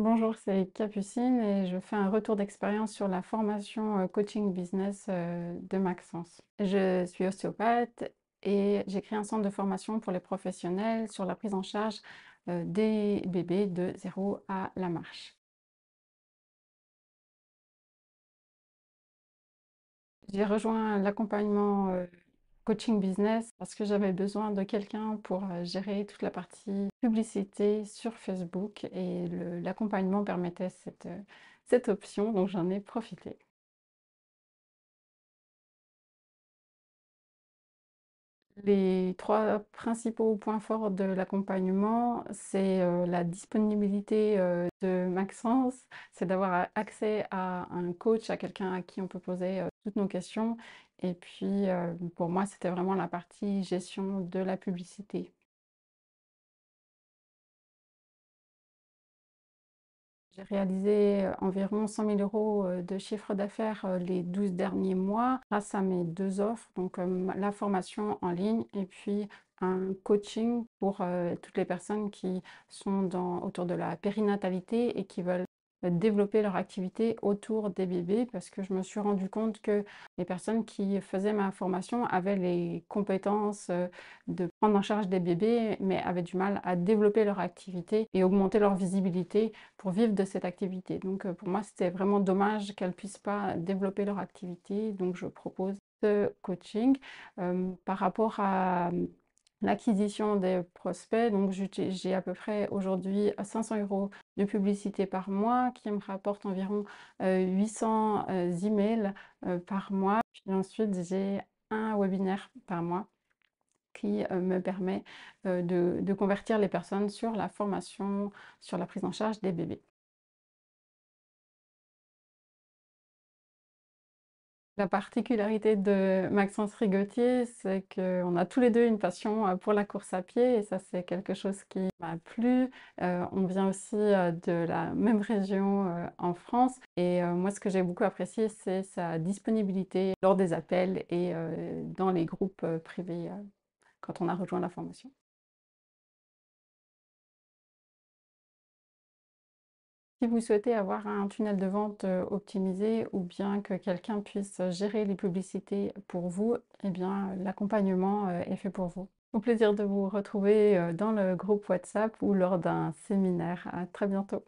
Bonjour, c'est Capucine et je fais un retour d'expérience sur la formation euh, coaching business euh, de Maxence. Je suis ostéopathe et j'ai créé un centre de formation pour les professionnels sur la prise en charge euh, des bébés de 0 à la marche. J'ai rejoint l'accompagnement coaching business parce que j'avais besoin de quelqu'un pour euh, gérer toute la partie publicité sur Facebook et l'accompagnement permettait cette, euh, cette option, donc j'en ai profité. Les trois principaux points forts de l'accompagnement, c'est euh, la disponibilité de Maxence, c'est d'avoir accès à un coach, à quelqu'un à qui on peut poser toutes nos questions et puis, euh, pour moi, c'était vraiment la partie gestion de la publicité. J'ai réalisé euh, environ 100 000 euros euh, de chiffre d'affaires les 12 derniers mois grâce à mes deux offres, donc la formation en ligne et puis un coaching pour toutes les personnes qui sont dans, autour de la périnatalité et qui veulent développer leur activité autour des bébés parce que je me suis rendu compte que les personnes qui faisaient ma formation avaient les compétences euh, de prendre en charge des bébés mais avaient du mal à développer leur activité et augmenter leur visibilité pour vivre de cette activité. Donc euh, pour moi c'était vraiment dommage qu'elles puissent pas développer leur activité donc je propose ce coaching euh, par rapport à l'acquisition des prospects. Donc, j'ai à peu près aujourd'hui 500 euros de publicité par mois qui me rapporte environ 800 euh, euh, emails euh, par mois. Puis ensuite, j'ai un webinaire par mois qui me permet de convertir les personnes sur la formation, sur la prise en charge des bébés. La particularité de Maxence Rigotier, c'est qu'on a tous les deux une passion euh, pour la course à pied et ça c'est quelque chose qui m'a plu. Euh, on vient aussi euh, de la même région en France et moi ce que j'ai beaucoup apprécié c'est sa disponibilité lors des appels et dans les groupes privés quand on a rejoint la formation. Si vous souhaitez avoir un tunnel de vente euh, optimisé ou bien que quelqu'un puisse gérer les publicités pour vous, eh bien l'accompagnement euh, est fait pour vous. Au plaisir de vous retrouver euh, dans le groupe WhatsApp ou lors d'un séminaire. À très bientôt.